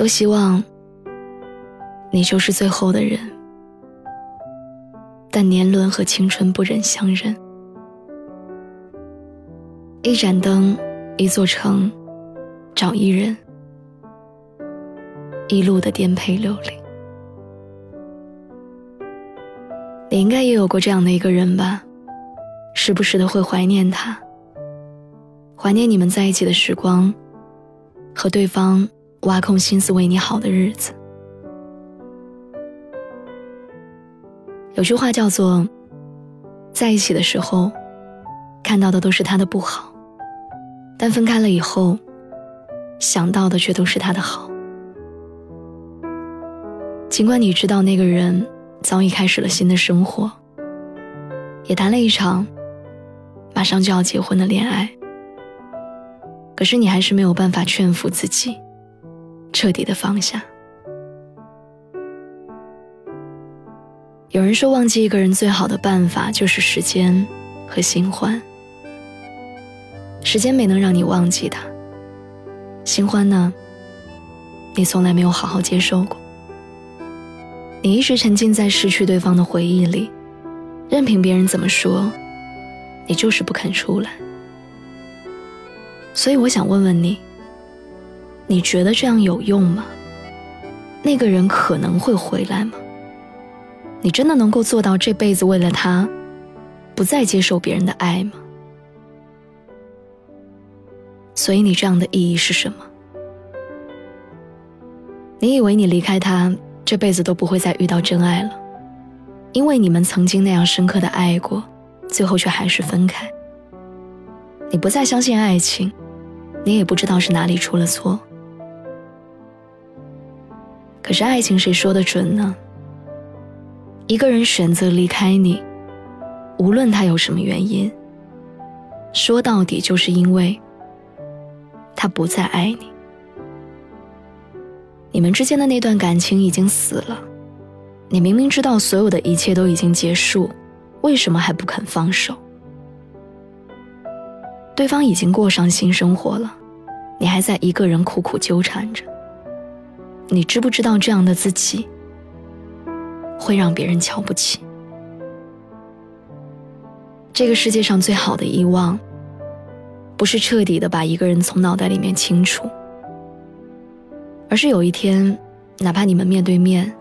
多希望你就是最后的人，但年轮和青春不忍相认。一盏灯，一座城，找一人，一路的颠沛流离。你应该也有过这样的一个人吧？时不时的会怀念他，怀念你们在一起的时光，和对方。挖空心思为你好的日子，有句话叫做：“在一起的时候，看到的都是他的不好，但分开了以后，想到的却都是他的好。”尽管你知道那个人早已开始了新的生活，也谈了一场马上就要结婚的恋爱，可是你还是没有办法劝服自己。彻底的放下。有人说，忘记一个人最好的办法就是时间和新欢。时间没能让你忘记他，新欢呢？你从来没有好好接受过。你一直沉浸在失去对方的回忆里，任凭别人怎么说，你就是不肯出来。所以我想问问你。你觉得这样有用吗？那个人可能会回来吗？你真的能够做到这辈子为了他，不再接受别人的爱吗？所以你这样的意义是什么？你以为你离开他，这辈子都不会再遇到真爱了，因为你们曾经那样深刻的爱过，最后却还是分开。你不再相信爱情，你也不知道是哪里出了错。可是爱情谁说的准呢？一个人选择离开你，无论他有什么原因，说到底就是因为他不再爱你。你们之间的那段感情已经死了，你明明知道所有的一切都已经结束，为什么还不肯放手？对方已经过上新生活了，你还在一个人苦苦纠缠着。你知不知道这样的自己会让别人瞧不起？这个世界上最好的遗忘，不是彻底的把一个人从脑袋里面清除，而是有一天，哪怕你们面对面，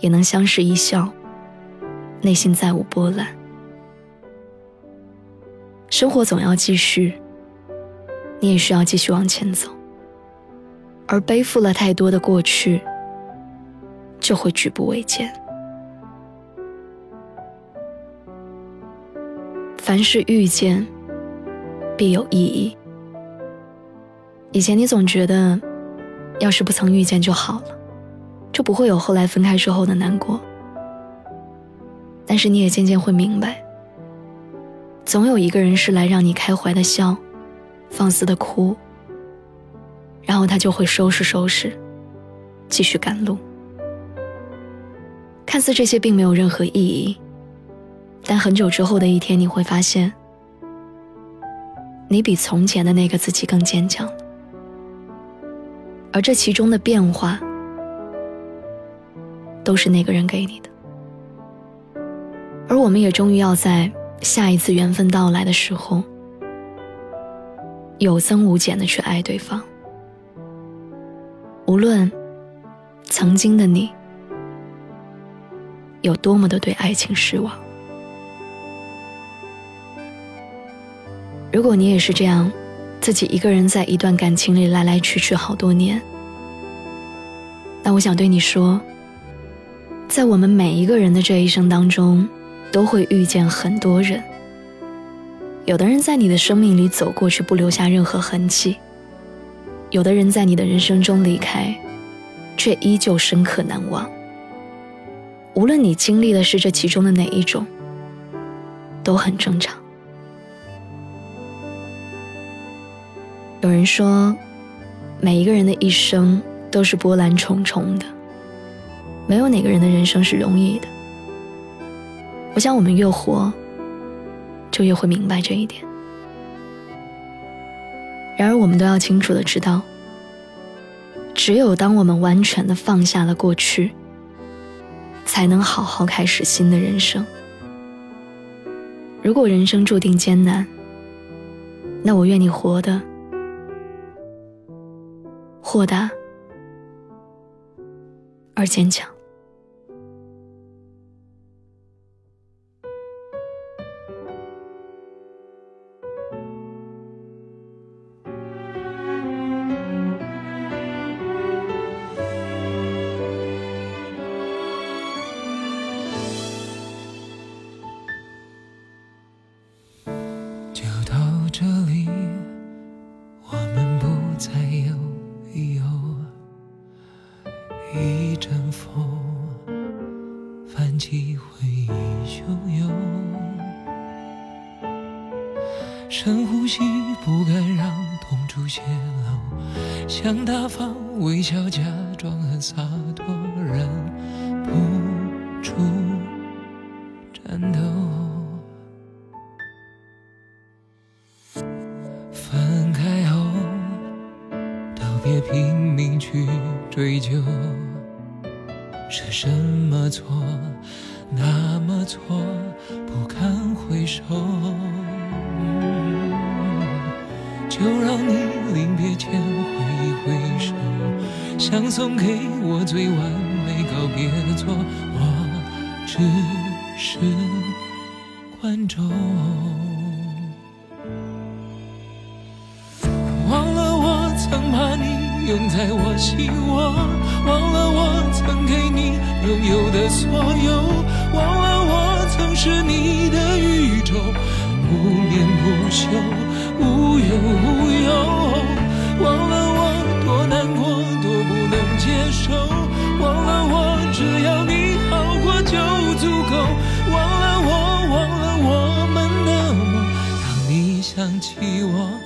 也能相视一笑，内心再无波澜。生活总要继续，你也需要继续往前走。而背负了太多的过去，就会举步维艰。凡是遇见，必有意义。以前你总觉得，要是不曾遇见就好了，就不会有后来分开之后的难过。但是你也渐渐会明白，总有一个人是来让你开怀的笑，放肆的哭。然后他就会收拾收拾，继续赶路。看似这些并没有任何意义，但很久之后的一天，你会发现，你比从前的那个自己更坚强。而这其中的变化，都是那个人给你的。而我们也终于要在下一次缘分到来的时候，有增无减的去爱对方。无论曾经的你有多么的对爱情失望，如果你也是这样，自己一个人在一段感情里来来去去好多年，那我想对你说，在我们每一个人的这一生当中，都会遇见很多人，有的人在你的生命里走过，却不留下任何痕迹；有的人在你的人生中离开，却依旧深刻难忘。无论你经历的是这其中的哪一种，都很正常。有人说，每一个人的一生都是波澜重重的，没有哪个人的人生是容易的。我想，我们越活。就越会明白这一点。然而，我们都要清楚的知道，只有当我们完全的放下了过去，才能好好开始新的人生。如果人生注定艰难，那我愿你活的豁达而坚强。深呼吸，不敢让痛处泄露，想大方微笑，假装很洒脱，忍不住颤抖。分开后，都别拼命去追究。是什么错，那么错，不堪回首。就让你临别前挥一挥手，想送给我最完美告别作，我只是观众。忘了我曾把你拥在我心窝，忘了我曾给你。拥有的所有，忘了我曾是你的宇宙，不眠不休，无忧无忧。忘了我多难过，多不能接受，忘了我只要你好过就足够。忘了我，忘了我们的梦，当你想起我，我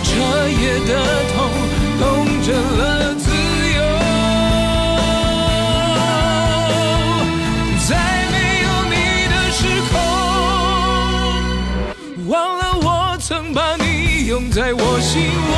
彻夜的痛，痛着了自由。在没有你的时空，忘了我曾把你拥在我心窝，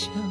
想。